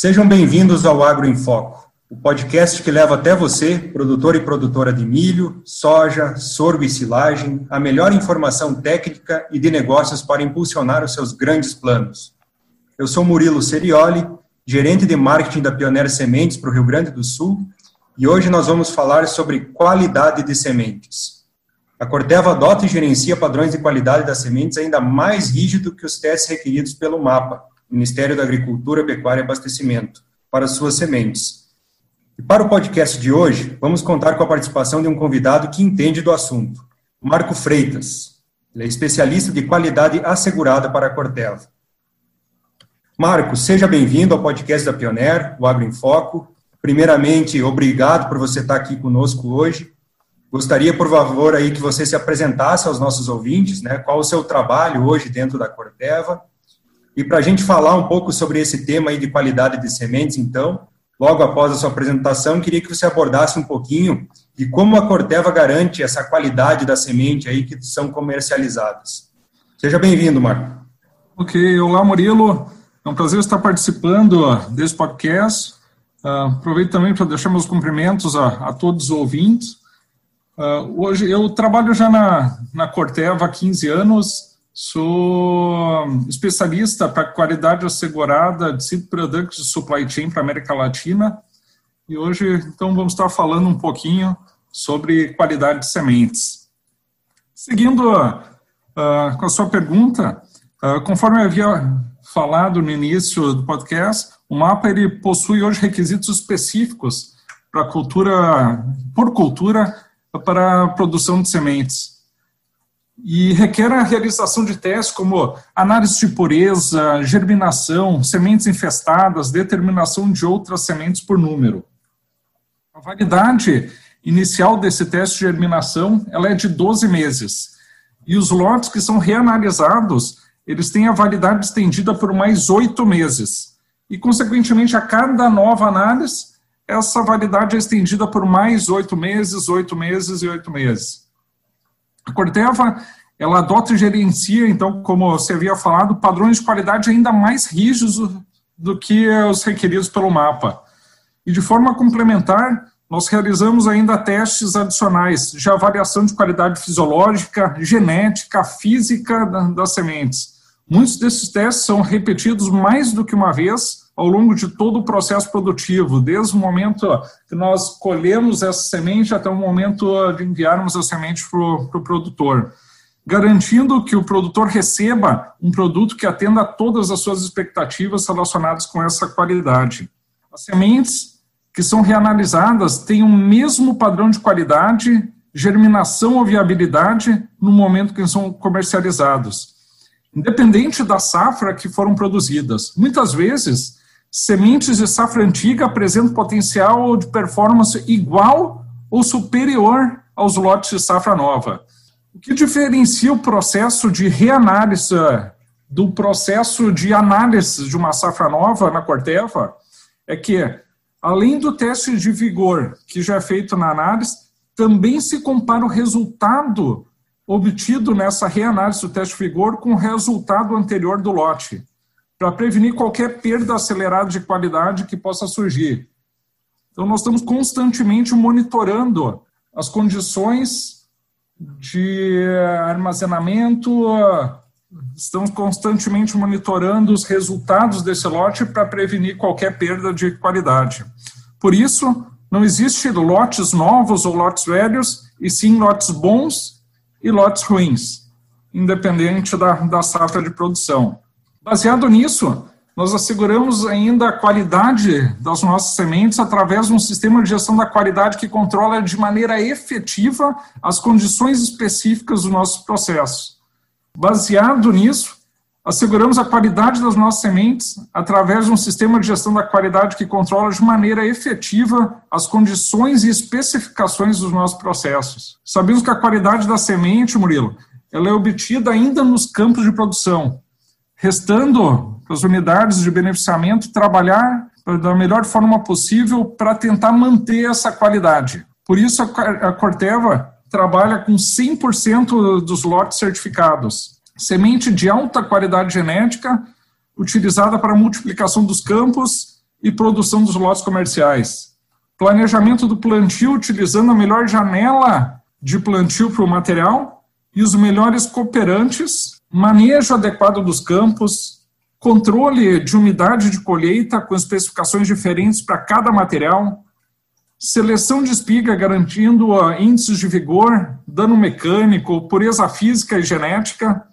Sejam bem-vindos ao Agro em Foco, o podcast que leva até você, produtor e produtora de milho, soja, sorgo e silagem, a melhor informação técnica e de negócios para impulsionar os seus grandes planos. Eu sou Murilo Serioli, gerente de marketing da Pioneer Sementes para o Rio Grande do Sul, e hoje nós vamos falar sobre qualidade de sementes. A Corteva adota e gerencia padrões de qualidade das sementes ainda mais rígido que os testes requeridos pelo MAPA, Ministério da Agricultura, Pecuária e Abastecimento, para suas sementes. E para o podcast de hoje, vamos contar com a participação de um convidado que entende do assunto, Marco Freitas. Ele é especialista de qualidade assegurada para a Corteva. Marco, seja bem-vindo ao podcast da Pioneer, o Agro em Foco. Primeiramente, obrigado por você estar aqui conosco hoje. Gostaria, por favor, aí que você se apresentasse aos nossos ouvintes, né? Qual o seu trabalho hoje dentro da Corteva? E para a gente falar um pouco sobre esse tema aí de qualidade de sementes, então, logo após a sua apresentação, queria que você abordasse um pouquinho de como a Corteva garante essa qualidade da semente aí que são comercializadas. Seja bem-vindo, Marco. Ok, olá, Murilo. É um prazer estar participando desse podcast. Uh, aproveito também para deixar meus cumprimentos a, a todos os ouvintes. Uh, hoje eu trabalho já na, na Corteva há 15 anos, sou especialista para qualidade assegurada de products de supply chain para América Latina e hoje então vamos estar falando um pouquinho sobre qualidade de sementes. Seguindo uh, com a sua pergunta, conforme eu havia falado no início do podcast, o mapa ele possui hoje requisitos específicos para cultura, por cultura, para a produção de sementes. E requer a realização de testes como análise de pureza, germinação, sementes infestadas, determinação de outras sementes por número. A validade inicial desse teste de germinação ela é de 12 meses. E os lotes que são reanalisados eles têm a validade estendida por mais oito meses. E, consequentemente, a cada nova análise, essa validade é estendida por mais oito meses, oito meses e oito meses. A Corteva, ela adota e gerencia, então, como você havia falado, padrões de qualidade ainda mais rígidos do que os requeridos pelo mapa. E, de forma complementar, nós realizamos ainda testes adicionais de avaliação de qualidade fisiológica, genética, física das sementes Muitos desses testes são repetidos mais do que uma vez ao longo de todo o processo produtivo, desde o momento que nós colhemos essa semente até o momento de enviarmos a semente para o pro produtor, garantindo que o produtor receba um produto que atenda a todas as suas expectativas relacionadas com essa qualidade. As sementes que são reanalisadas têm o mesmo padrão de qualidade, germinação ou viabilidade no momento que são comercializados independente da safra que foram produzidas. Muitas vezes, sementes de safra antiga apresentam potencial de performance igual ou superior aos lotes de safra nova. O que diferencia o processo de reanálise do processo de análise de uma safra nova na Corteva é que, além do teste de vigor que já é feito na análise, também se compara o resultado obtido nessa reanálise do teste de vigor com o resultado anterior do lote, para prevenir qualquer perda acelerada de qualidade que possa surgir. Então, nós estamos constantemente monitorando as condições de armazenamento, estamos constantemente monitorando os resultados desse lote para prevenir qualquer perda de qualidade. Por isso, não existe lotes novos ou lotes velhos, e sim lotes bons e lotes ruins, independente da, da safra de produção. Baseado nisso, nós asseguramos ainda a qualidade das nossas sementes através de um sistema de gestão da qualidade que controla de maneira efetiva as condições específicas dos nossos processos. Baseado nisso, asseguramos a qualidade das nossas sementes através de um sistema de gestão da qualidade que controla de maneira efetiva as condições e especificações dos nossos processos. Sabemos que a qualidade da semente, Murilo, ela é obtida ainda nos campos de produção, restando as unidades de beneficiamento trabalhar da melhor forma possível para tentar manter essa qualidade. Por isso, a Corteva trabalha com 100% dos lotes certificados semente de alta qualidade genética, utilizada para multiplicação dos campos e produção dos lotes comerciais. Planejamento do plantio utilizando a melhor janela de plantio para o material e os melhores cooperantes, manejo adequado dos campos, controle de umidade de colheita com especificações diferentes para cada material, seleção de espiga garantindo índices de vigor, dano mecânico, pureza física e genética,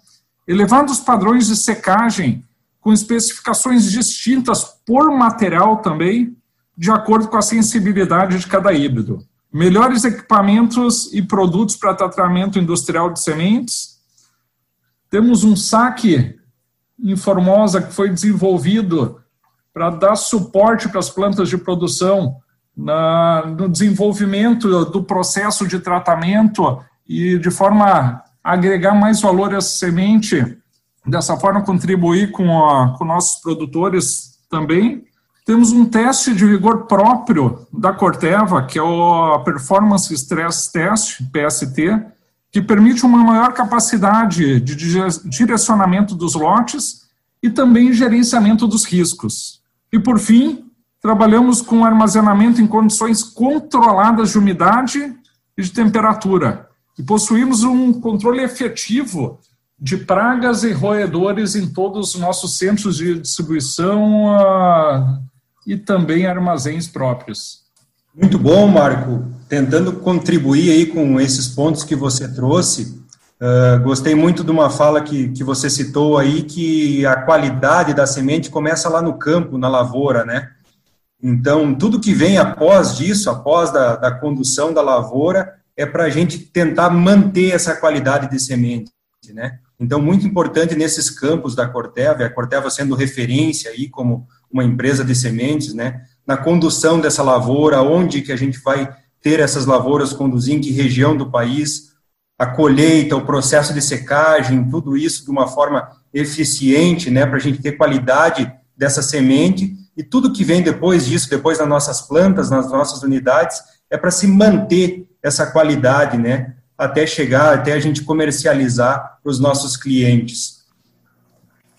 elevando os padrões de secagem com especificações distintas por material também, de acordo com a sensibilidade de cada híbrido. Melhores equipamentos e produtos para tratamento industrial de sementes. Temos um saque em Formosa que foi desenvolvido para dar suporte para as plantas de produção na, no desenvolvimento do processo de tratamento e de forma agregar mais valor à semente, dessa forma contribuir com, a, com nossos produtores também. Temos um teste de vigor próprio da Corteva, que é o Performance Stress Test, PST, que permite uma maior capacidade de direcionamento dos lotes e também gerenciamento dos riscos. E, por fim, trabalhamos com armazenamento em condições controladas de umidade e de temperatura. E possuímos um controle efetivo de pragas e roedores em todos os nossos centros de distribuição uh, e também armazéns próprios. Muito bom, Marco. Tentando contribuir aí com esses pontos que você trouxe, uh, gostei muito de uma fala que, que você citou aí, que a qualidade da semente começa lá no campo, na lavoura, né? Então, tudo que vem após disso, após da, da condução da lavoura, é para a gente tentar manter essa qualidade de semente, né? Então, muito importante nesses campos da Corteva, a Corteva sendo referência aí como uma empresa de sementes, né? Na condução dessa lavoura, onde que a gente vai ter essas lavouras conduzir, em que região do país, a colheita, o processo de secagem, tudo isso de uma forma eficiente, né? Para a gente ter qualidade dessa semente e tudo que vem depois disso, depois das nossas plantas, nas nossas unidades, é para se manter essa qualidade, né? Até chegar, até a gente comercializar para os nossos clientes.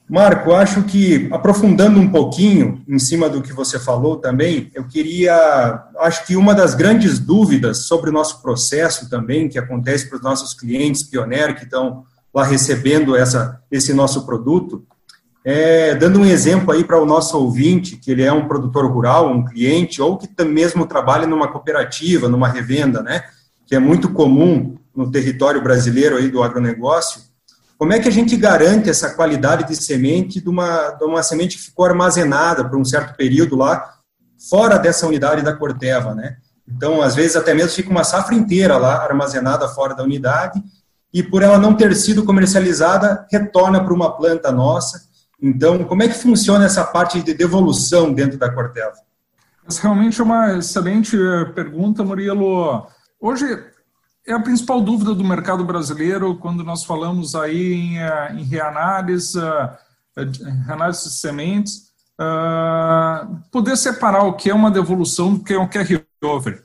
Marco, acho que aprofundando um pouquinho em cima do que você falou também, eu queria, acho que uma das grandes dúvidas sobre o nosso processo também, que acontece para os nossos clientes pioneiros que estão lá recebendo essa, esse nosso produto, é, dando um exemplo aí para o nosso ouvinte, que ele é um produtor rural, um cliente, ou que mesmo trabalha numa cooperativa, numa revenda, né, que é muito comum no território brasileiro aí do agronegócio, como é que a gente garante essa qualidade de semente de uma, de uma semente que ficou armazenada por um certo período lá, fora dessa unidade da Corteva, né? Então, às vezes, até mesmo fica uma safra inteira lá armazenada fora da unidade, e por ela não ter sido comercializada, retorna para uma planta nossa, então, como é que funciona essa parte de devolução dentro da Corteva? Essa realmente é uma excelente eh, pergunta, Murilo. Hoje é a principal dúvida do mercado brasileiro quando nós falamos aí em, eh, em reanálise, eh, reanálise de sementes, uh, poder separar o que é uma devolução do que é um carry-over.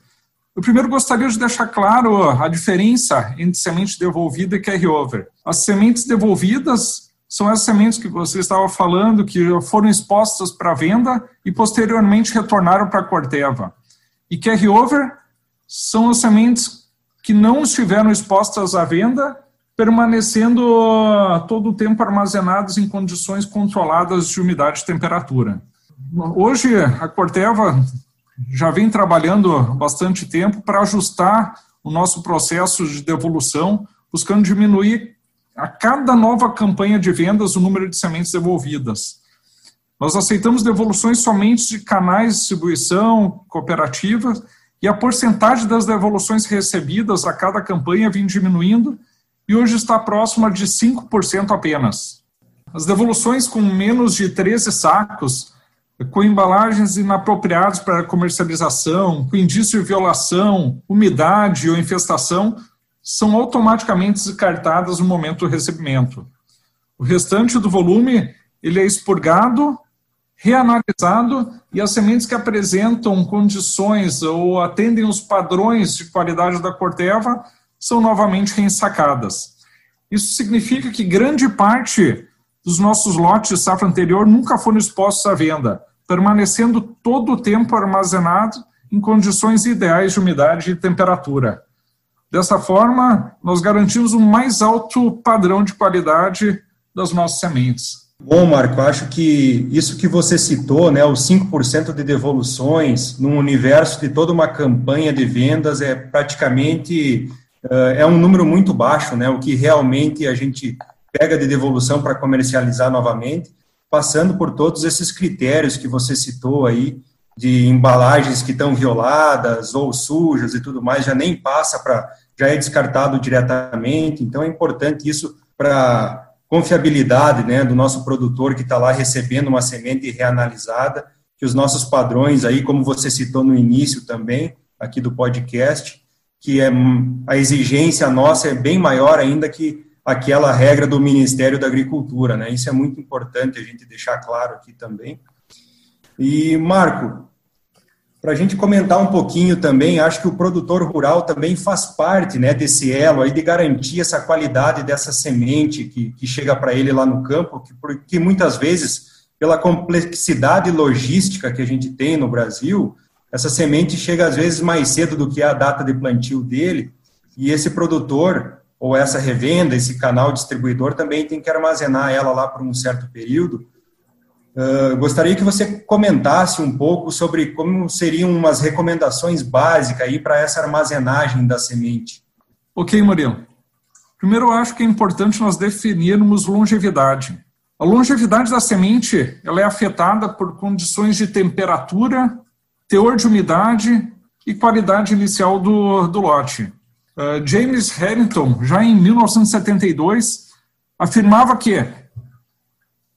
Eu primeiro gostaria de deixar claro a diferença entre semente devolvida e carry-over. As sementes devolvidas são as sementes que você estava falando, que foram expostas para venda e posteriormente retornaram para a Corteva. E carry-over são as sementes que não estiveram expostas à venda, permanecendo todo o tempo armazenadas em condições controladas de umidade e temperatura. Hoje, a Corteva já vem trabalhando bastante tempo para ajustar o nosso processo de devolução, buscando diminuir a cada nova campanha de vendas o número de sementes devolvidas. Nós aceitamos devoluções somente de canais de distribuição, cooperativas, e a porcentagem das devoluções recebidas a cada campanha vem diminuindo e hoje está próxima de 5% apenas. As devoluções com menos de 13 sacos, com embalagens inapropriadas para comercialização, com indício de violação, umidade ou infestação, são automaticamente descartadas no momento do recebimento. O restante do volume ele é expurgado, reanalisado e as sementes que apresentam condições ou atendem os padrões de qualidade da Corteva são novamente reensacadas. Isso significa que grande parte dos nossos lotes de safra anterior nunca foram expostos à venda, permanecendo todo o tempo armazenado em condições ideais de umidade e temperatura. Dessa forma, nós garantimos um mais alto padrão de qualidade das nossas sementes. Bom, Marco, acho que isso que você citou, né, os 5% de devoluções num universo de toda uma campanha de vendas é praticamente uh, é um número muito baixo, né, o que realmente a gente pega de devolução para comercializar novamente, passando por todos esses critérios que você citou aí, de embalagens que estão violadas ou sujas e tudo mais, já nem passa para, já é descartado diretamente, então é importante isso para confiabilidade né, do nosso produtor que está lá recebendo uma semente reanalisada, que os nossos padrões aí, como você citou no início também, aqui do podcast, que é a exigência nossa é bem maior ainda que aquela regra do Ministério da Agricultura, né? Isso é muito importante a gente deixar claro aqui também. E Marco, para a gente comentar um pouquinho também, acho que o produtor rural também faz parte né, desse elo aí de garantir essa qualidade dessa semente que, que chega para ele lá no campo, que, porque muitas vezes, pela complexidade logística que a gente tem no Brasil, essa semente chega às vezes mais cedo do que a data de plantio dele, e esse produtor, ou essa revenda, esse canal distribuidor, também tem que armazenar ela lá por um certo período, Uh, gostaria que você comentasse um pouco sobre como seriam umas recomendações básicas aí para essa armazenagem da semente. Ok, Murilo. Primeiro, eu acho que é importante nós definirmos longevidade. A longevidade da semente ela é afetada por condições de temperatura, teor de umidade e qualidade inicial do, do lote. Uh, James Harrington, já em 1972, afirmava que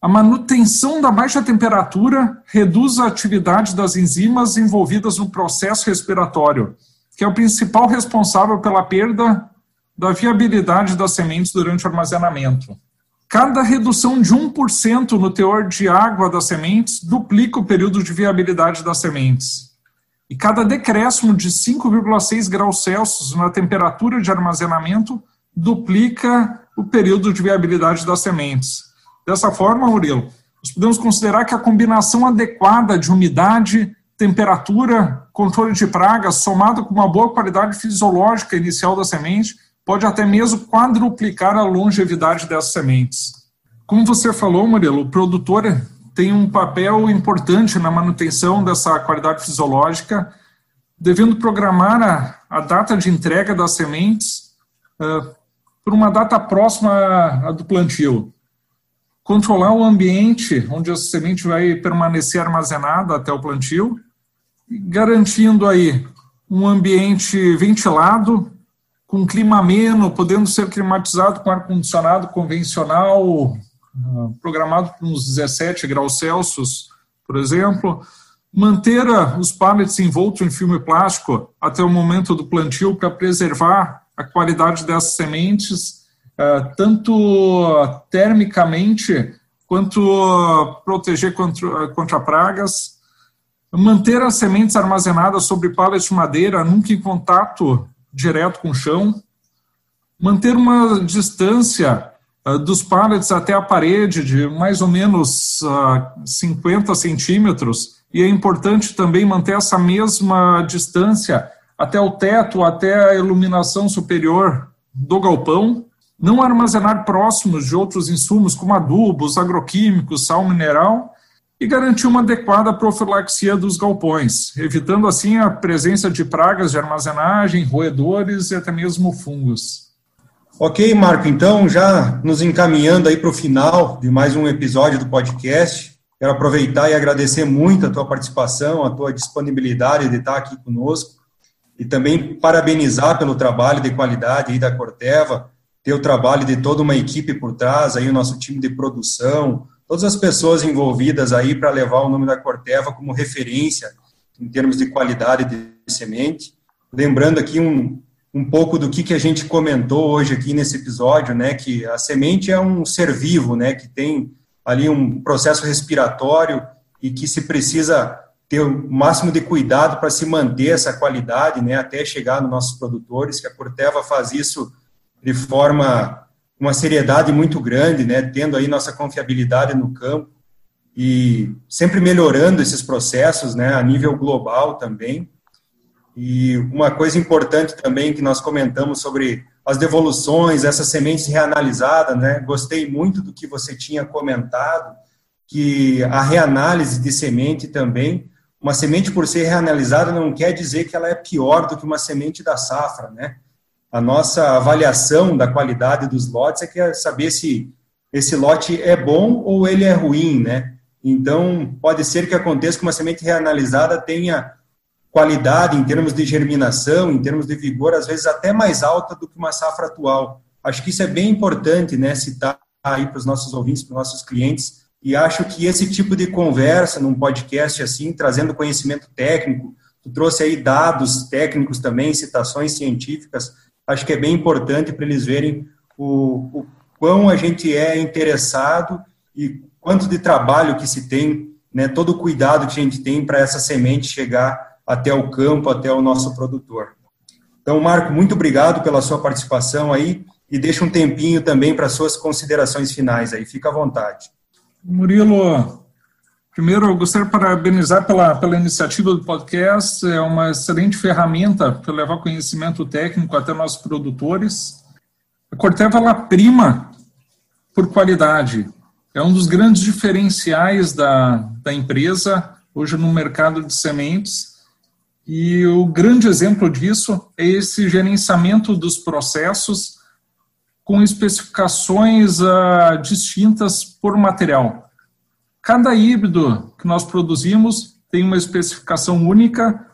a manutenção da baixa temperatura reduz a atividade das enzimas envolvidas no processo respiratório, que é o principal responsável pela perda da viabilidade das sementes durante o armazenamento. Cada redução de 1% no teor de água das sementes duplica o período de viabilidade das sementes. E cada decréscimo de 5,6 graus Celsius na temperatura de armazenamento duplica o período de viabilidade das sementes. Dessa forma, Murilo, nós podemos considerar que a combinação adequada de umidade, temperatura, controle de pragas, somado com uma boa qualidade fisiológica inicial da semente, pode até mesmo quadruplicar a longevidade dessas sementes. Como você falou, Murilo, o produtor tem um papel importante na manutenção dessa qualidade fisiológica, devendo programar a, a data de entrega das sementes uh, por uma data próxima à do plantio controlar o ambiente onde a semente vai permanecer armazenada até o plantio, garantindo aí um ambiente ventilado, com clima ameno, podendo ser climatizado com ar-condicionado convencional, ah, programado para uns 17 graus Celsius, por exemplo, manter os pallets envoltos em filme plástico até o momento do plantio para preservar a qualidade dessas sementes tanto termicamente quanto proteger contra, contra pragas, manter as sementes armazenadas sobre pallets de madeira, nunca em contato direto com o chão, manter uma distância dos pallets até a parede de mais ou menos uh, 50 centímetros, e é importante também manter essa mesma distância até o teto, até a iluminação superior do galpão, não armazenar próximos de outros insumos como adubos, agroquímicos, sal mineral e garantir uma adequada profilaxia dos galpões, evitando assim a presença de pragas de armazenagem, roedores e até mesmo fungos. Ok, Marco, então já nos encaminhando aí para o final de mais um episódio do podcast, quero aproveitar e agradecer muito a tua participação, a tua disponibilidade de estar aqui conosco e também parabenizar pelo trabalho de qualidade aí da Corteva, ter o trabalho de toda uma equipe por trás, aí o nosso time de produção, todas as pessoas envolvidas aí para levar o nome da Corteva como referência em termos de qualidade de semente. Lembrando aqui um, um pouco do que, que a gente comentou hoje aqui nesse episódio, né, que a semente é um ser vivo, né, que tem ali um processo respiratório e que se precisa ter o máximo de cuidado para se manter essa qualidade, né, até chegar nos nossos produtores, que a Corteva faz isso de forma uma seriedade muito grande, né, tendo aí nossa confiabilidade no campo e sempre melhorando esses processos, né, a nível global também. E uma coisa importante também que nós comentamos sobre as devoluções, essas sementes reanalisadas, né? Gostei muito do que você tinha comentado, que a reanálise de semente também, uma semente por ser reanalisada não quer dizer que ela é pior do que uma semente da safra, né? A nossa avaliação da qualidade dos lotes é que é saber se esse lote é bom ou ele é ruim, né? Então, pode ser que aconteça que uma semente reanalisada tenha qualidade em termos de germinação, em termos de vigor, às vezes até mais alta do que uma safra atual. Acho que isso é bem importante, né, citar aí para os nossos ouvintes, para os nossos clientes, e acho que esse tipo de conversa num podcast assim, trazendo conhecimento técnico, tu trouxe aí dados técnicos também, citações científicas, acho que é bem importante para eles verem o, o quão a gente é interessado e quanto de trabalho que se tem, né, todo o cuidado que a gente tem para essa semente chegar até o campo, até o nosso produtor. Então, Marco, muito obrigado pela sua participação aí e deixa um tempinho também para suas considerações finais aí. Fica à vontade. Murilo, primeiro eu gostaria de parabenizar pela, pela iniciativa do podcast. É uma excelente ferramenta para levar conhecimento técnico até nossos produtores. A Corteva ela prima por qualidade. É um dos grandes diferenciais da, da empresa hoje no mercado de sementes. E o grande exemplo disso é esse gerenciamento dos processos com especificações uh, distintas por material. Cada híbrido que nós produzimos tem uma especificação única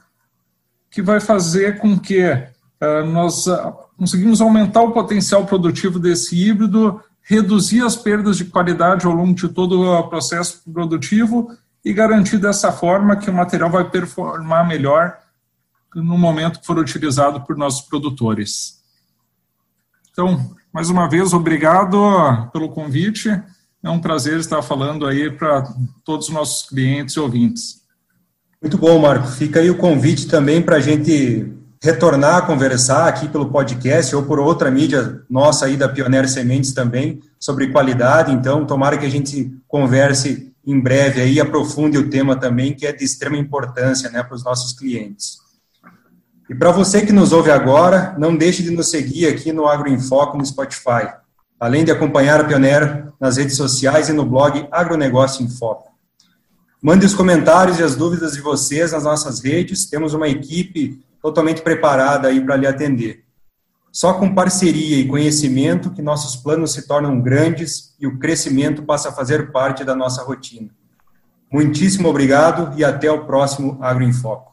que vai fazer com que uh, nós uh, conseguimos aumentar o potencial produtivo desse híbrido, reduzir as perdas de qualidade ao longo de todo o processo produtivo e garantir dessa forma que o material vai performar melhor no momento que for utilizado por nossos produtores. Então, mais uma vez, obrigado pelo convite. É um prazer estar falando aí para todos os nossos clientes e ouvintes. Muito bom, Marco. Fica aí o convite também para a gente retornar a conversar aqui pelo podcast ou por outra mídia nossa aí da Pioneer Sementes também sobre qualidade. Então, tomara que a gente converse em breve aí, aprofunde o tema também, que é de extrema importância né, para os nossos clientes. E para você que nos ouve agora, não deixe de nos seguir aqui no Agro em Foco no Spotify, além de acompanhar a Pioneer nas redes sociais e no blog Agronegócio em Foco. Mande os comentários e as dúvidas de vocês nas nossas redes, temos uma equipe totalmente preparada aí para lhe atender. Só com parceria e conhecimento que nossos planos se tornam grandes e o crescimento passa a fazer parte da nossa rotina. Muitíssimo obrigado e até o próximo Agro em Foco.